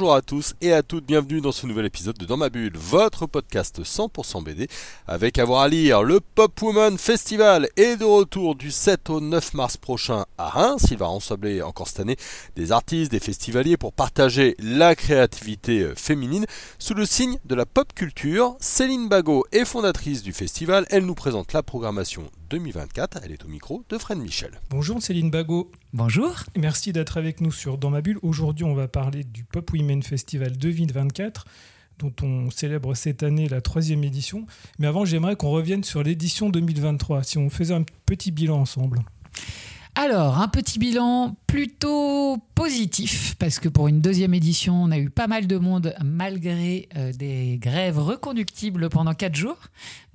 Bonjour à tous et à toutes, bienvenue dans ce nouvel épisode de Dans ma bulle, votre podcast 100% BD avec avoir à lire le Pop Woman Festival est de retour du 7 au 9 mars prochain à Reims. Il va rassembler encore cette année des artistes, des festivaliers pour partager la créativité euh, féminine sous le signe de la pop culture. Céline Bagot est fondatrice du festival, elle nous présente la programmation 2024. Elle est au micro de Fred Michel. Bonjour Céline Bagot. Bonjour. Merci d'être avec nous sur Dans ma bulle. Aujourd'hui, on va parler du Pop Women Festival 2024 dont on célèbre cette année la troisième édition. Mais avant, j'aimerais qu'on revienne sur l'édition 2023, si on faisait un petit bilan ensemble. Alors, un petit bilan plutôt positif, parce que pour une deuxième édition, on a eu pas mal de monde malgré euh, des grèves reconductibles pendant quatre jours.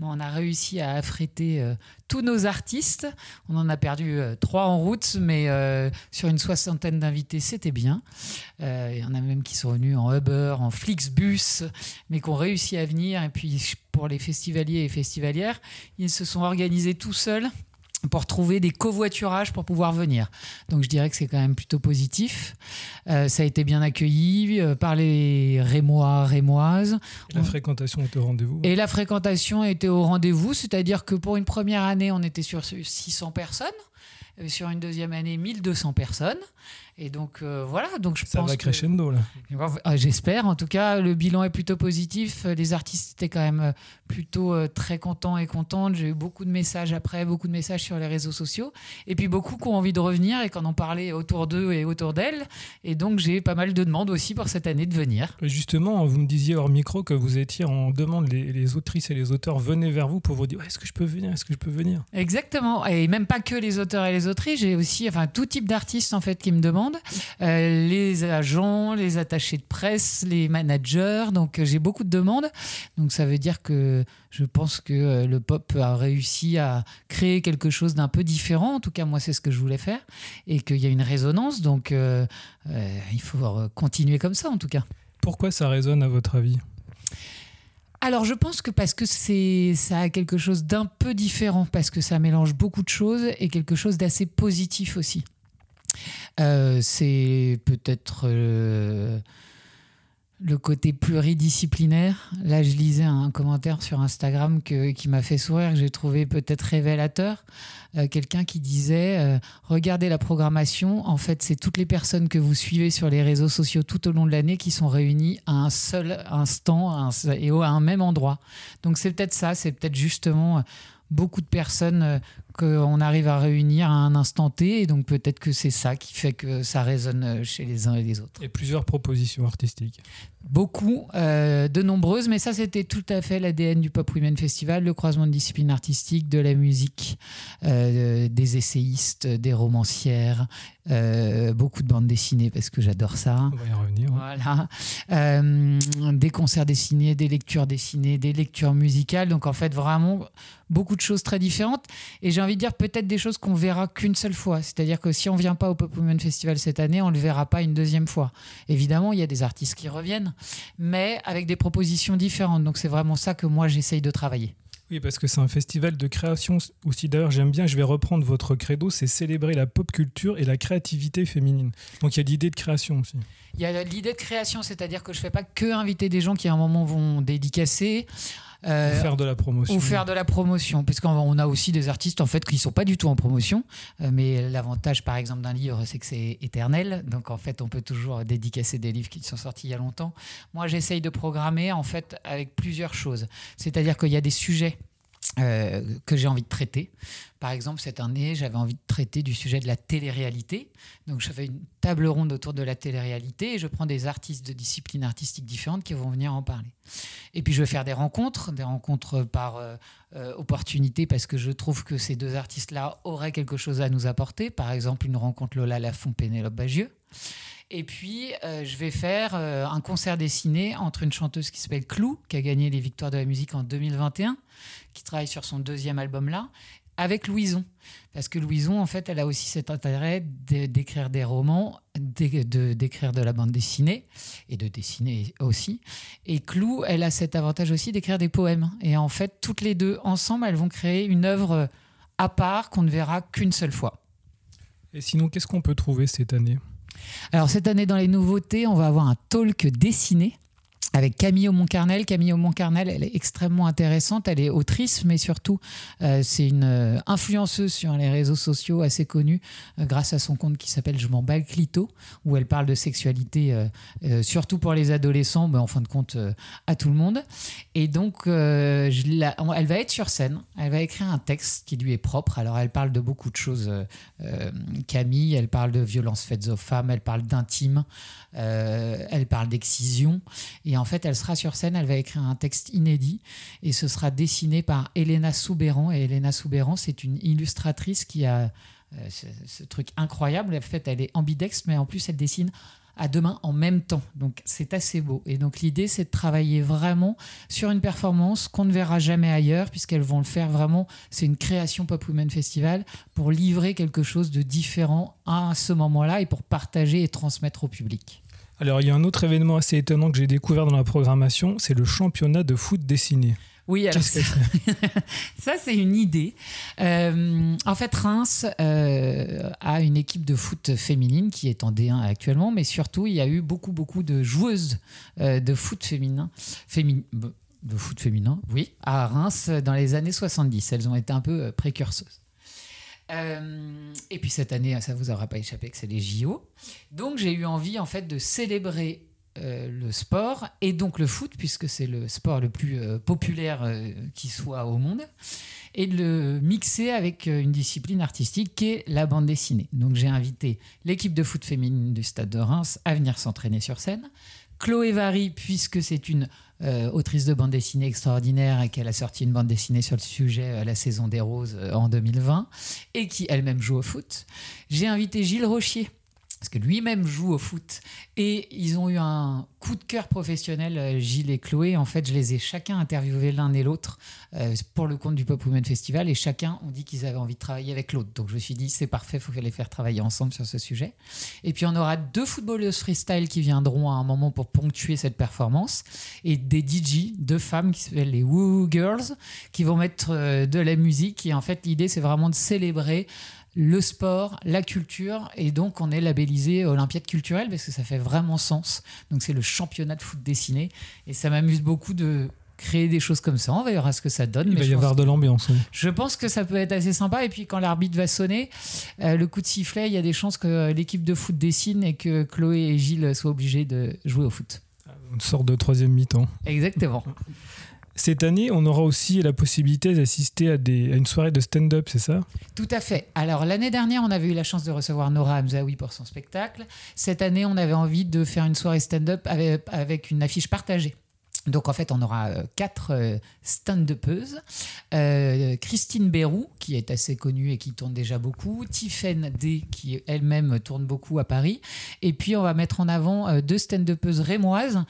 on a réussi à affréter euh, tous nos artistes. On en a perdu euh, trois en route, mais sur une soixantaine d'invités, c'était bien. Il y en a même qui sont venus en Uber, en Flixbus, mais qui ont réussi à venir. Et puis, pour les festivaliers et festivalières, ils se sont organisés tout seuls pour trouver des covoiturages pour pouvoir venir. Donc je dirais que c'est quand même plutôt positif. Euh, ça a été bien accueilli euh, par les Rémois, Rémoises. la fréquentation était au rendez-vous? Et la fréquentation était au rendez-vous, c'est-à-dire que pour une première année, on était sur 600 personnes. Euh, sur une deuxième année, 1200 personnes. Et donc euh, voilà, donc je ça pense va crescendo là. Ah, j'espère. En tout cas, le bilan est plutôt positif. Les artistes étaient quand même euh, plutôt euh, très contents et contentes. J'ai eu beaucoup de messages après, beaucoup de messages sur les réseaux sociaux, et puis beaucoup qui ont envie de revenir et qui en ont parlé autour d'eux et autour d'elles. Et donc j'ai pas mal de demandes aussi pour cette année de venir. Justement, vous me disiez hors micro que vous étiez en demande. Les, autrices et les auteurs venaient vers vous pour vous dire est-ce que je peux venir, est-ce que je peux venir? Exactement. Et même pas que les auteurs et les autrices. J'ai aussi, enfin, tout type d'artistes en fait qui me demandent euh, les agents, les attachés de presse, les managers. Donc euh, j'ai beaucoup de demandes. Donc ça veut dire que je pense que euh, le pop a réussi à créer quelque chose d'un peu différent. En tout cas, moi, c'est ce que je voulais faire. Et qu'il y a une résonance. Donc il faut continuer comme ça, en tout cas. Pourquoi ça résonne à votre avis? Alors je pense que parce que c'est ça a quelque chose d'un peu différent parce que ça mélange beaucoup de choses et quelque chose d'assez positif aussi. Euh, c'est peut-être euh, le côté pluridisciplinaire. Là, je lisais un commentaire sur Instagram qui m'a fait sourire, que j'ai trouvé peut-être révélateur. Euh, quelqu'un qui disait Regardez la programmation, en fait, c'est toutes les personnes que vous suivez sur les réseaux sociaux tout au long de l'année qui sont réunies à un seul instant et à un même endroit. Donc, c'est peut-être ça, c'est peut-être justement beaucoup de personnes qu'on arrive à réunir à un instant T. Et donc peut-être que c'est ça qui fait que ça résonne chez les uns et les autres. Et plusieurs propositions artistiques. Beaucoup, euh, de nombreuses, mais ça c'était tout à fait l'ADN du Pop Women Festival, le croisement de disciplines artistiques, de la musique, euh, des essayistes, des romancières, euh, beaucoup de bandes dessinées parce que j'adore ça. On va y revenir. Voilà. des concerts dessinés, des lectures dessinées, des lectures musicales. Donc en fait vraiment beaucoup de choses très différentes. Et j'ai envie de dire peut-être des choses qu'on verra qu'une seule fois. C'est-à-dire que si on vient pas au Pop Women Festival cette année, on le verra pas une deuxième fois. Évidemment, il y a des artistes qui reviennent, mais avec des propositions différentes. Donc c'est vraiment ça que moi j'essaye de travailler. Oui, parce que c'est un festival de création aussi. D'ailleurs, j'aime bien, je vais reprendre votre credo, c'est célébrer la pop culture et la créativité féminine. Donc il y a l'idée de création aussi. Il y a l'idée de création, c'est-à-dire que je ne fais pas que inviter des gens qui à un moment vont dédicacer. Euh, ou faire de la promotion. Ou faire de la promotion, puisqu'on a aussi des artistes en fait qui sont pas du tout en promotion. Euh, mais l'avantage, par exemple, d'un livre, c'est que c'est éternel. Donc en fait, on peut toujours dédicacer des livres qui sont sortis il y a longtemps. Moi, j'essaye de programmer en fait avec plusieurs choses. C'est-à-dire qu'il y a des sujets euh, que j'ai envie de traiter. Par exemple, cette année, j'avais envie de traiter du sujet de la télé-réalité. Donc, je fais une table ronde autour de la télé-réalité et je prends des artistes de disciplines artistiques différentes qui vont venir en parler. Et puis, je vais faire des rencontres, des rencontres par euh, euh, opportunité parce que je trouve que ces deux artistes-là auraient quelque chose à nous apporter. Par exemple, une rencontre Lola Lafont, Pénélope Bagieux. Et puis, euh, je vais faire euh, un concert dessiné entre une chanteuse qui s'appelle Clou, qui a gagné les Victoires de la musique en 2021, qui travaille sur son deuxième album là, avec Louison. Parce que Louison, en fait, elle a aussi cet intérêt d'écrire des romans, d'écrire de, la bande dessinée, et de dessiner aussi. Et Clou, elle a cet avantage aussi d'écrire des poèmes. Et en fait, toutes les deux, ensemble, elles vont créer une œuvre à part qu'on ne verra qu'une seule fois. Et sinon, qu'est-ce qu'on peut trouver cette année? Alors cette année dans les nouveautés, on va avoir un talk dessiné avec Camille Montcarnel. Camille Montcarnel, elle est extrêmement intéressante. Elle est autrice, mais surtout, euh, c'est une euh, influenceuse sur les réseaux sociaux assez connue euh, grâce à son compte qui s'appelle Je m'en bats clito, où elle parle de sexualité, surtout pour les adolescents, mais en fin de compte, à tout le monde. Et donc, je elle va être sur scène. Elle va écrire un texte qui lui est propre. Alors, elle parle de beaucoup de choses. Camille, elle parle de violences faites aux femmes, elle parle d'intime, elle parle d'excision. Et en en fait, elle sera sur scène, elle va écrire un texte inédit et ce sera dessiné par Elena Soubéran. Et Elena Soubéran, c'est une illustratrice qui a euh, ce, truc incroyable. En fait, elle est ambidextre, mais en plus, elle dessine à deux mains en même temps. Donc c'est assez beau. Et donc l'idée, c'est de travailler vraiment sur une performance qu'on ne verra jamais ailleurs, puisqu'elles vont le faire vraiment. C'est une création Pop Women Festival pour livrer quelque chose de différent à ce moment-là et pour partager et transmettre au public. Alors, il y a un autre événement assez étonnant que j'ai découvert dans la programmation, c'est le championnat de foot dessiné. Oui, alors ça, ça c'est une idée. Euh, en fait, Reims euh, a une équipe de foot féminine qui est en D1 actuellement, mais surtout, il y a eu beaucoup, beaucoup de joueuses euh, de foot féminin, de foot féminin, oui, à Reims dans les années 70. Elles ont été un peu précurseuses. Euh, et puis cette année, ça vous aura pas échappé que c'est les JO. Donc j'ai eu envie en fait de célébrer euh, le sport et donc le foot puisque c'est le sport le plus euh, populaire qui soit au monde et de le mixer avec une discipline artistique qui est la bande dessinée. Donc j'ai invité l'équipe de foot féminine du Stade de Reims à venir s'entraîner sur scène. Chloé Vary, puisque c'est une euh, autrice de bande dessinée extraordinaire et qu'elle a sorti une bande dessinée sur le sujet euh, La saison des roses euh, en 2020 et qui elle-même joue au foot. J'ai invité Gilles Rochier parce que lui-même joue au foot. Et ils ont eu un coup de cœur professionnel, euh, Gilles et Chloé. En fait, je les ai chacun interviewés l'un et l'autre euh, pour le compte du Pop Women Festival. Et chacun ont dit qu'ils avaient envie de travailler avec l'autre. Donc je me suis dit, c'est parfait, il faut les faire travailler ensemble sur ce sujet. Et puis on aura deux footballeuses freestyle qui viendront à un moment pour ponctuer cette performance. Et des DJ, deux femmes qui s'appellent les Woo Girls, qui vont mettre euh, de la musique. Et en fait, l'idée, c'est vraiment de célébrer le sport, la culture, et donc on est labellisé Olympiade culturelle parce que ça fait vraiment sens. Donc c'est le championnat de foot dessiné, et ça m'amuse beaucoup de créer des choses comme ça. On verra ce que ça donne. Il va y avoir de l'ambiance. Je pense que ça peut être assez sympa. Et puis quand l'arbitre va sonner, euh, le coup de sifflet, il y a des chances que l'équipe de foot dessine et que Chloé et Gilles soient obligés de jouer au foot. Une sorte de troisième mi-temps. Exactement. Cette année, on aura aussi la possibilité d'assister à, une soirée de stand-up, c'est ça? Tout à fait. Alors l'année dernière, on avait eu la chance de recevoir Nora Hamzaoui pour son spectacle. Cette année, on avait envie de faire une soirée stand-up avec une affiche partagée. Donc en fait, on aura euh, quatre euh, stand-upeuses. Euh, Christine Bérou, qui est assez connue et qui tourne déjà beaucoup. Tiffaine D, qui elle-même tourne beaucoup à Paris. Et puis on va mettre en avant deux stand-upeuses rémoises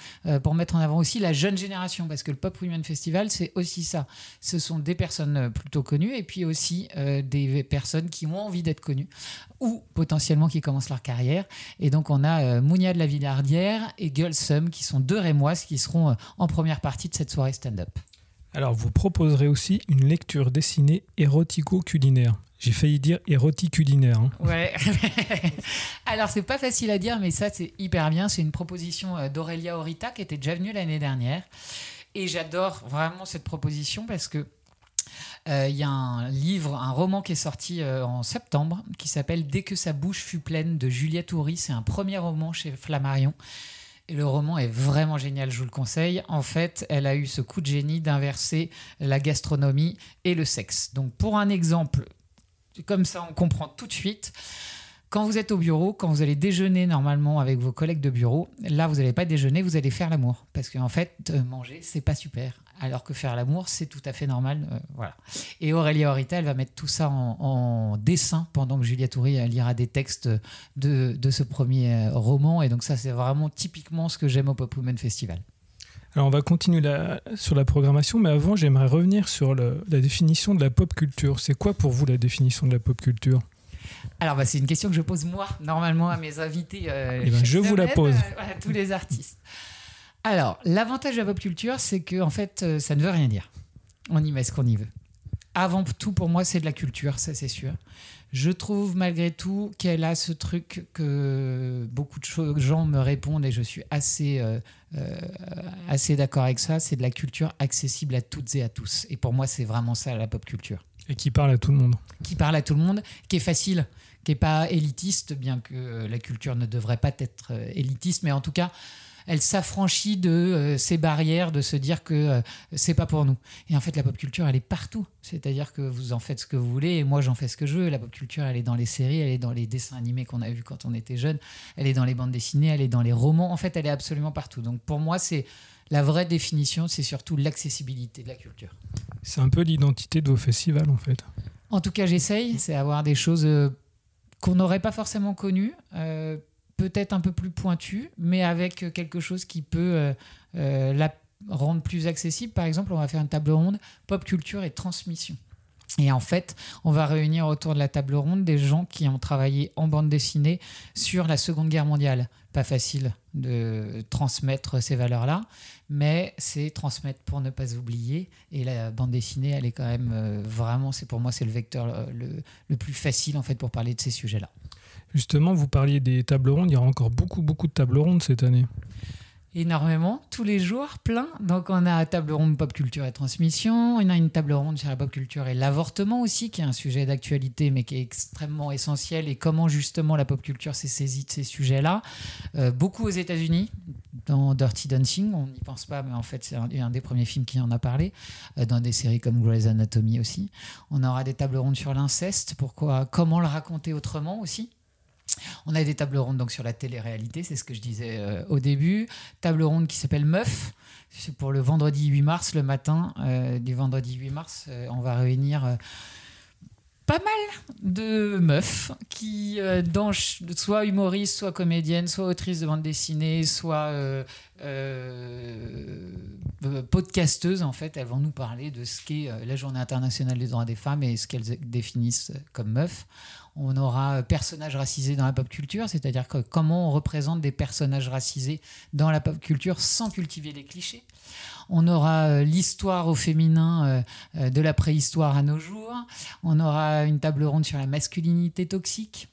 pour mettre en avant aussi la jeune génération, parce que le Pop Women Festival, c'est aussi ça. Ce sont des personnes plutôt connues et puis aussi des personnes qui ont envie d'être connues ou potentiellement qui commencent leur carrière. Et donc on a Mounia de la Villardière et Sum, qui sont deux rémoises qui seront en en première partie de cette soirée stand-up. Alors, vous proposerez aussi une lecture dessinée érotico-culinaire. J'ai failli dire érotique-culinaire. Hein. Ouais. Alors, c'est pas facile à dire, mais ça, c'est hyper bien. C'est une proposition euh, d'Aurélia Orita qui était déjà venue l'année dernière. Et j'adore vraiment cette proposition parce que euh, il y a un livre, un roman qui est sorti euh, en septembre qui s'appelle Dès que sa bouche fut pleine de Juliette Houry. C'est un premier roman chez Flammarion. Et le roman est vraiment génial, je vous le conseille. En fait, elle a eu ce coup de génie d'inverser la gastronomie et le sexe. Donc, pour un exemple, comme ça, on comprend tout de suite. Quand vous êtes au bureau, quand vous allez déjeuner normalement avec vos collègues de bureau, là, vous n'allez pas déjeuner, vous allez faire l'amour. Parce qu'en fait, manger, c'est pas super alors que faire l'amour, c'est tout à fait normal. Euh, voilà. Et Aurélie Horita, elle va mettre tout ça en, dessin pendant que Julia Toury lira des textes de, ce premier euh, roman. Et donc ça, c'est vraiment typiquement ce que j'aime au Pop Women Festival. Alors on va continuer la- sur la programmation, mais avant j'aimerais revenir sur le- la définition de la pop culture. C'est quoi pour vous la définition de la pop culture? Alors, bah, c'est une question que je pose moi, normalement, à mes invités. euh, Eh ben, je vous la pose. euh, à tous les artistes. Alors, l'avantage de la pop culture, c'est que, en fait, euh, ça ne veut rien dire. On y met ce qu'on y veut. Avant tout, pour moi, c'est de la culture, ça, c'est sûr. Je trouve, malgré tout, qu'elle a ce truc que beaucoup de gens me répondent, et je suis assez, euh, euh, assez d'accord avec ça, c'est de la culture accessible à toutes et à tous. Et pour moi, c'est vraiment ça, la pop culture et qui parle à tout le monde qui parle à tout le monde, qui est facile, qui n'est pas élitiste, bien que la culture ne devrait pas être élitiste, mais en tout cas, elle s'affranchit de euh, ces barrières, de se dire que euh, c'est pas pour nous. Et en fait, la pop culture, elle est partout. C'est-à-dire que vous en faites ce que vous voulez, et moi, j'en fais ce que je veux. La pop culture, elle est dans les séries, elle est dans les dessins animés qu'on a vus quand on était jeune, elle est dans les bandes dessinées, elle est dans les romans. En fait, elle est absolument partout. Donc, pour moi, c'est la vraie définition, c'est surtout l'accessibilité de la culture. C'est un peu l'identité de vos festivals en fait. En tout cas, j'essaye, c'est avoir des choses euh, qu'on n'aurait pas forcément connues, euh, peut-être un peu plus pointues, mais avec quelque chose qui peut euh, euh, la rendre plus accessible. Par exemple, on va faire une table ronde pop culture et transmission. Et en fait, on va réunir autour de la table ronde des gens qui ont travaillé en bande dessinée sur la Seconde Guerre mondiale. Pas facile de transmettre ces valeurs-là, mais c'est transmettre pour ne pas oublier. Et la bande dessinée, elle est quand même euh, vraiment, c'est pour moi, c'est le vecteur le, le plus facile en fait pour parler de ces sujets-là. Justement, vous parliez des tables rondes, il y aura encore beaucoup beaucoup de tables rondes cette année. énormément, tous les jours, plein. Donc on a table ronde pop culture et transmission, on a une table ronde sur la pop culture et l'avortement aussi, qui est un sujet d'actualité mais qui est extrêmement essentiel et comment justement la pop culture s'est saisie de ces sujets-là. Euh, beaucoup aux États-Unis, dans Dirty Dancing, on n'y pense pas, mais en fait c'est un, des premiers films qui en a parlé, euh, dans des séries comme Grey's Anatomy aussi. On aura des tables rondes sur l'inceste, pourquoi, comment le raconter autrement aussi? On a des tables rondes donc sur la télé-réalité, c'est ce que je disais euh, au début. Table ronde qui s'appelle Meuf. C'est pour le vendredi 8 mars, le matin euh, du vendredi 8 mars. euh, on va réunir pas mal de meufs qui, soit humoristes, soit comédiennes, soit autrices de bande dessinée, soit podcasteuses, en fait, elles vont nous parler de ce qu'est la Journée internationale des droits des femmes et ce qu'elles définissent comme meufs. On aura euh, personnages racisés dans la pop culture, c'est-à-dire que comment on représente des personnages racisés dans la pop culture sans cultiver les clichés. On aura euh, l'histoire au féminin euh, de la préhistoire à nos jours. On aura une table ronde sur la masculinité toxique.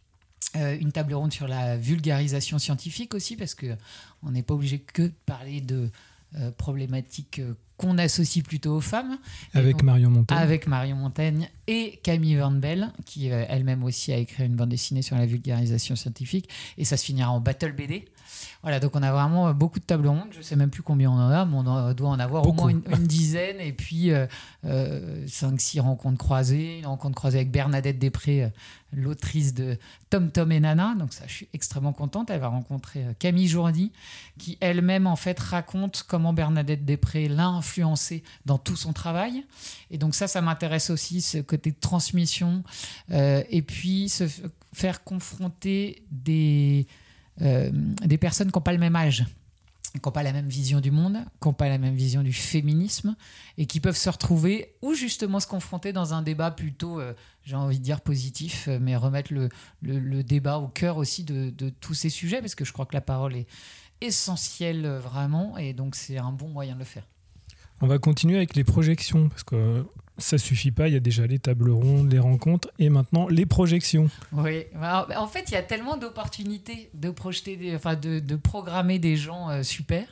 Une table ronde sur la vulgarisation scientifique aussi, parce que on n'est pas obligé que de parler de euh, problématiques euh, qu'on associe plutôt aux femmes. Avec donc, Marion Montaigne. avec Marion Montaigne et Camille Van Bell, qui euh, elle-même aussi a écrit une bande dessinée sur la vulgarisation scientifique. Et ça se finira en battle BD. Voilà, donc on a vraiment euh, beaucoup de tables rondes. Je sais même plus combien on en a, mais on en- doit en avoir Beaucoup. au moins une, une dizaine. Et puis 5-6 rencontres croisées. Une rencontre croisée avec Bernadette Després, euh, l'autrice de Tom Tom et Nana. Donc ça, je suis extrêmement contente. Elle va rencontrer euh, Camille Jourdi, qui elle-même en fait raconte comment Bernadette Després l'a influencée dans tout son travail. Et donc ça, ça m'intéresse aussi, ce côté de transmission. Euh, et puis se faire confronter des, euh, des personnes qui n'ont pas le même âge qui n'ont pas la même vision du monde, qui n'ont pas la même vision du féminisme, et qui peuvent se retrouver ou justement se confronter dans un débat plutôt, euh, j'ai envie de dire, positif, euh, mais remettre le, le- le débat au cœur aussi de, de tous ces sujets, parce que je crois que la parole est essentielle euh, vraiment, et donc c'est un bon moyen de le faire. On va continuer avec les projections parce que ça suffit pas. Il y a déjà les tables rondes, les rencontres et maintenant les projections. Oui, Alors, en fait, il y a tellement d'opportunités de projeter, enfin de, programmer des gens euh, super.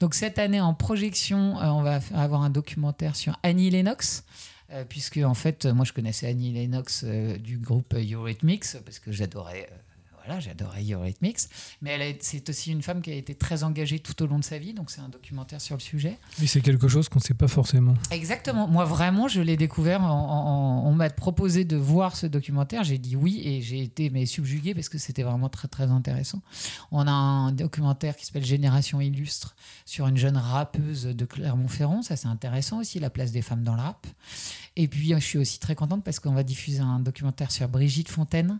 Donc cette année en projection, euh, on va avoir un documentaire sur Annie Lennox. euh, puisque en fait, moi je connaissais Annie Lennox du groupe Eurythmics parce que j'adorais, voilà, j'adorais Eurythmics. Mais c'est aussi une femme qui a été très engagée tout au long de sa vie, donc c'est un documentaire sur le sujet. Mais c'est quelque chose qu'on ne sait pas forcément. Exactement. Moi, vraiment, je l'ai découvert. en- en- on m'a proposé de voir ce documentaire. J'ai dit oui et j'ai été mais subjugué parce que c'était vraiment très très intéressant. On a un documentaire qui s'appelle Génération illustre sur une jeune rappeuse de Clermont-Ferrand. Ça, c'est intéressant aussi, la place des femmes dans le rap. Et puis, je suis aussi très contente parce qu'on va diffuser un documentaire sur Brigitte Fontaine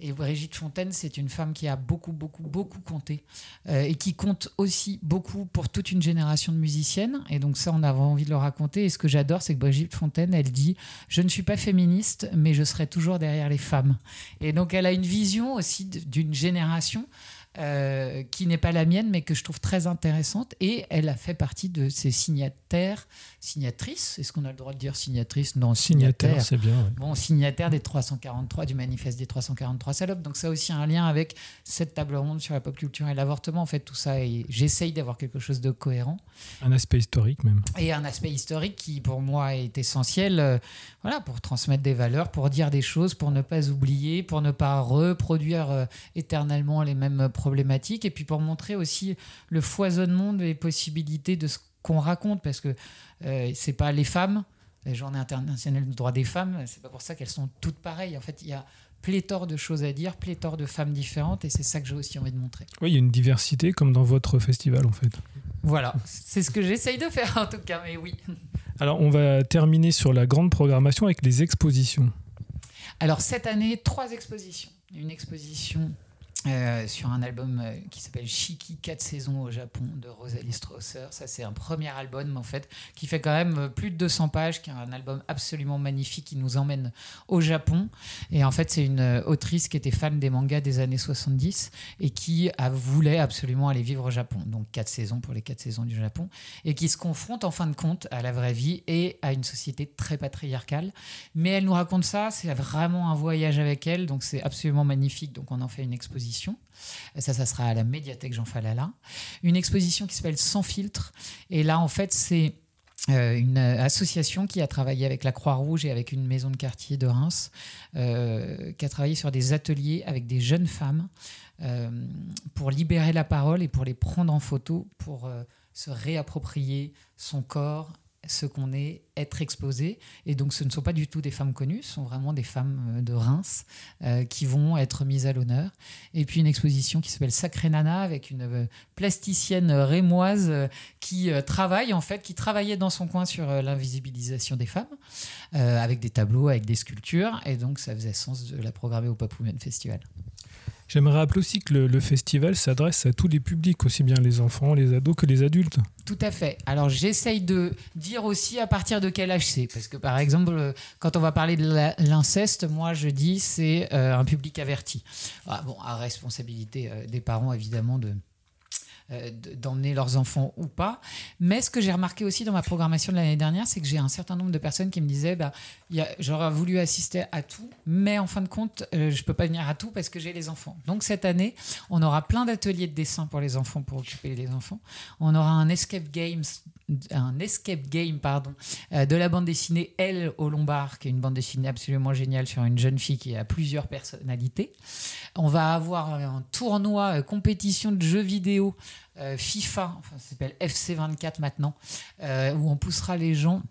Et Brigitte Fontaine, c'est une femme qui a beaucoup, beaucoup, beaucoup compté euh, et qui compte aussi beaucoup pour toute une génération de musiciennes. Et donc ça, on avait envie de le raconter. Et ce que j'adore, c'est que Brigitte Fontaine, elle dit, je ne suis pas féministe, mais je serai toujours derrière les femmes. Et donc elle a une vision aussi d'une génération euh, qui n'est pas la mienne, mais que je trouve très intéressante. Et elle a fait partie de ces signataires, signatrices. Est-ce qu'on a le droit de dire signatrice Non, signataire. c'est bien. Bon, signataire des 343, du manifeste des 343 salopes. Donc ça a aussi un lien avec cette table ronde sur la pop culture et l'avortement. En fait, tout ça, et j'essaye d'avoir quelque chose de cohérent. Un aspect historique même. Et un aspect historique qui, pour moi, est essentiel euh, voilà, pour transmettre des valeurs, pour dire des choses, pour ne pas oublier, pour ne pas reproduire euh, éternellement les mêmes problématiques, et puis pour montrer aussi le foisonnement des possibilités de ce qu'on raconte, parce que euh, c'est pas les femmes, la journée internationale du droit des femmes, c'est pas pour ça qu'elles sont toutes pareilles. En fait, il y a pléthore de choses à dire, pléthore de femmes différentes, et c'est ça que j'ai aussi envie de montrer. Oui, il y a une diversité comme dans votre festival en fait. Voilà, c'est ce que j'essaye de faire en tout cas, mais oui. Alors, on va terminer sur la grande programmation avec les expositions. Alors, cette année, trois expositions. Une exposition euh, sur un album euh, qui s'appelle Shiki 4 saisons au Japon de Rosalie Strausser. Ça, c'est un premier album en fait qui fait quand même euh, plus de 200 pages, qui est un album absolument magnifique qui nous emmène au Japon. Et en fait, c'est une autrice qui était fan des mangas des années 70 et qui a, voulait absolument aller vivre au Japon. Donc 4 saisons pour les 4 saisons du Japon et qui se confronte en fin de compte à la vraie vie et à une société très patriarcale. Mais elle nous raconte ça, c'est vraiment un voyage avec elle, donc c'est absolument magnifique. Donc on en fait une exposition ça, ça sera à la médiathèque Jean Falala. Une exposition qui s'appelle Sans filtre. Et là, en fait, c'est euh, une association qui a travaillé avec la Croix-Rouge et avec une maison de quartier de Reims, euh, qui a travaillé sur des ateliers avec des jeunes femmes euh, pour libérer la parole et pour les prendre en photo, pour se réapproprier son corps ce qu'on est, être exposé. Et donc, ce ne sont pas du tout des femmes connues, ce sont vraiment des femmes euh, de Reims euh, qui vont être mises à l'honneur. Et puis, une exposition qui s'appelle Sacré Nana avec une euh, plasticienne rémoise qui travaille, en fait, qui travaillait dans son coin sur l'invisibilisation des femmes, avec des tableaux, avec des sculptures. Et donc, ça faisait sens de la programmer au Pop Women Festival. J'aimerais rappeler aussi que le, festival s'adresse à tous les publics, aussi bien les enfants, les ados que les adultes. Tout à fait. Alors j'essaye de dire aussi à partir de quel âge c'est. Parce que par exemple, quand on va parler de l'inceste, moi je dis c'est euh, un public averti. Ah, bon, à responsabilité euh, des parents évidemment de, euh, d'emmener leurs enfants ou pas. Mais ce que j'ai remarqué aussi dans ma programmation de l'année dernière, c'est que j'ai un certain nombre de personnes qui me disaient bah, j'aurais voulu assister à tout, mais en fin de compte, euh, je ne peux pas venir à tout parce que j'ai les enfants. Donc cette année, on aura plein d'ateliers de dessin pour les enfants, pour occuper les enfants. On aura un escape games un escape game pardon, euh, de la bande dessinée Elle au Lombard, qui est une bande dessinée absolument géniale sur une jeune fille qui a plusieurs personnalités. On va avoir un tournoi, compétition de jeux vidéo euh, FIFA, enfin ça s'appelle FC24 maintenant, euh, où on poussera les gens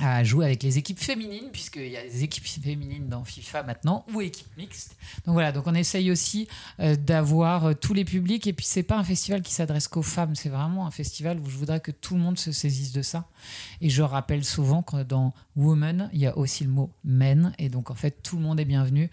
à jouer avec les équipes féminines, puisqu'il y a des équipes féminines dans FIFA maintenant, ou équipes mixtes. Donc voilà, donc on essaye aussi euh, d'avoir tous les publics, et puis c'est pas un festival qui s'adresse qu'aux femmes, c'est vraiment un festival où je voudrais que tout le monde se saisisse de ça. Et je rappelle souvent que dans Woman, il y a aussi le mot men, et donc en fait tout le monde est bienvenu.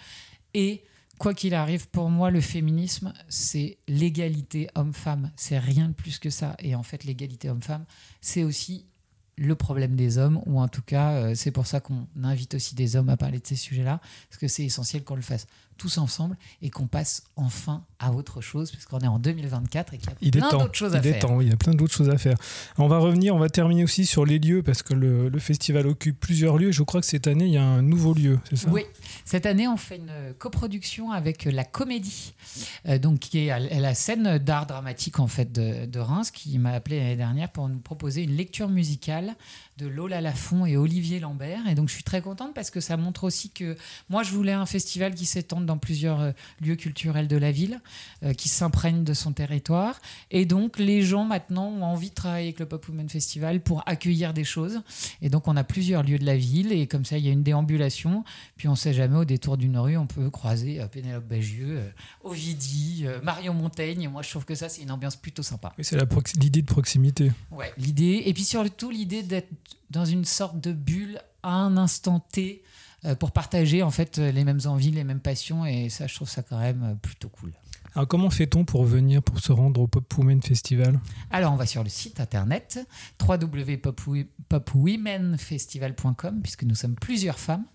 Et quoi qu'il arrive, pour moi, le féminisme, c'est l'égalité homme-femme. C'est rien de plus que ça. Et en fait, l'égalité homme-femme, c'est aussi le problème des hommes, ou en tout cas, euh, c'est pour ça qu'on invite aussi des hommes à parler de ces sujets-là, parce que c'est essentiel qu'on le fasse tous ensemble et qu'on passe enfin à autre chose, parce qu'on est en 2024 et qu'il y a plein d'autres choses à faire. Temps, il y a plein d'autres choses à faire. On va revenir, on va terminer aussi sur les lieux, parce que le, le festival occupe plusieurs lieux. Je crois que cette année, il y a un nouveau lieu, c'est ça? Oui, cette année, on fait une coproduction avec la Comédie, euh, donc qui est la scène d'art dramatique en fait de, de Reims, qui m'a appelé l'année dernière pour nous proposer une lecture musicale de Lola Lafont et Olivier Lambert. Et donc, je suis très contente parce que ça montre aussi que moi, je voulais un festival qui s'étende dans plusieurs euh, lieux culturels de la ville, euh, qui s'imprègne de son territoire. Et donc, les gens maintenant ont envie de travailler avec le Pop Women Festival pour accueillir des choses. Et donc, on a plusieurs lieux de la ville et comme ça, il y a une déambulation. Puis, on ne sait jamais, au détour d'une rue, on peut croiser euh, Pénélope Bagieux, Ovidie, Marion Montaigne. Moi, je trouve que ça, c'est une ambiance plutôt sympa. c'est l'idée de proximité. Ouais, l'idée. Et puis surtout, l'idée d'être dans une sorte de bulle à un instant T euh, pour partager en fait les mêmes envies, les mêmes passions. Et ça, je trouve ça quand même plutôt cool. Alors comment fait-on pour venir, pour se rendre au Pop Women Festival? Alors on va sur le site internet www.popwomenfestival.com puisque nous sommes plusieurs femmes.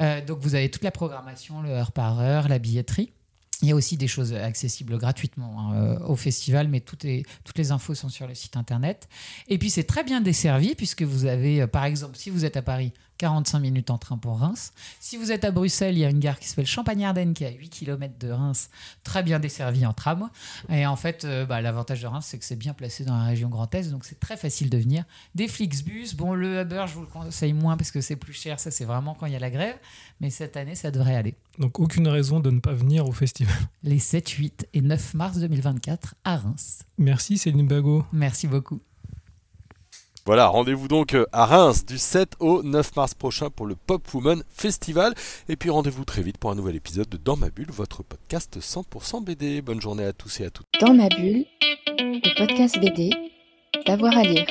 Euh, donc vous avez toute la programmation, le heure par heure, la billetterie. Il y a aussi des choses accessibles gratuitement hein, euh, au festival, mais toutes les, toutes les infos sont sur le site internet. Et puis c'est très bien desservi puisque vous avez, euh, par exemple, si vous êtes à Paris, 45 minutes en train pour Reims. Si vous êtes à Bruxelles, il y a une gare qui s'appelle Champagne-Ardenne qui est à 8 km de Reims, très bien desservie en tram. Et en fait, euh, bah, l'avantage de Reims, c'est que c'est bien placé dans la région Grand Est, donc c'est très facile de venir. Des Flixbus, bon, le Uber, je vous le conseille moins parce que c'est plus cher, ça c'est vraiment quand il y a la grève, mais cette année, ça devrait aller. Donc aucune raison de ne pas venir au festival. Les 7, 8 et 9 mars 2024 à Reims. Merci Céline Bagot. Merci beaucoup. Voilà, rendez-vous donc euh, à Reims du 7 au 9 mars prochain pour le Pop Woman Festival. Et puis rendez-vous très vite pour un nouvel épisode de Dans ma bulle, votre podcast 100% BD. Bonne journée à tous et à toutes. Dans ma bulle, le podcast BD, d'avoir à lire.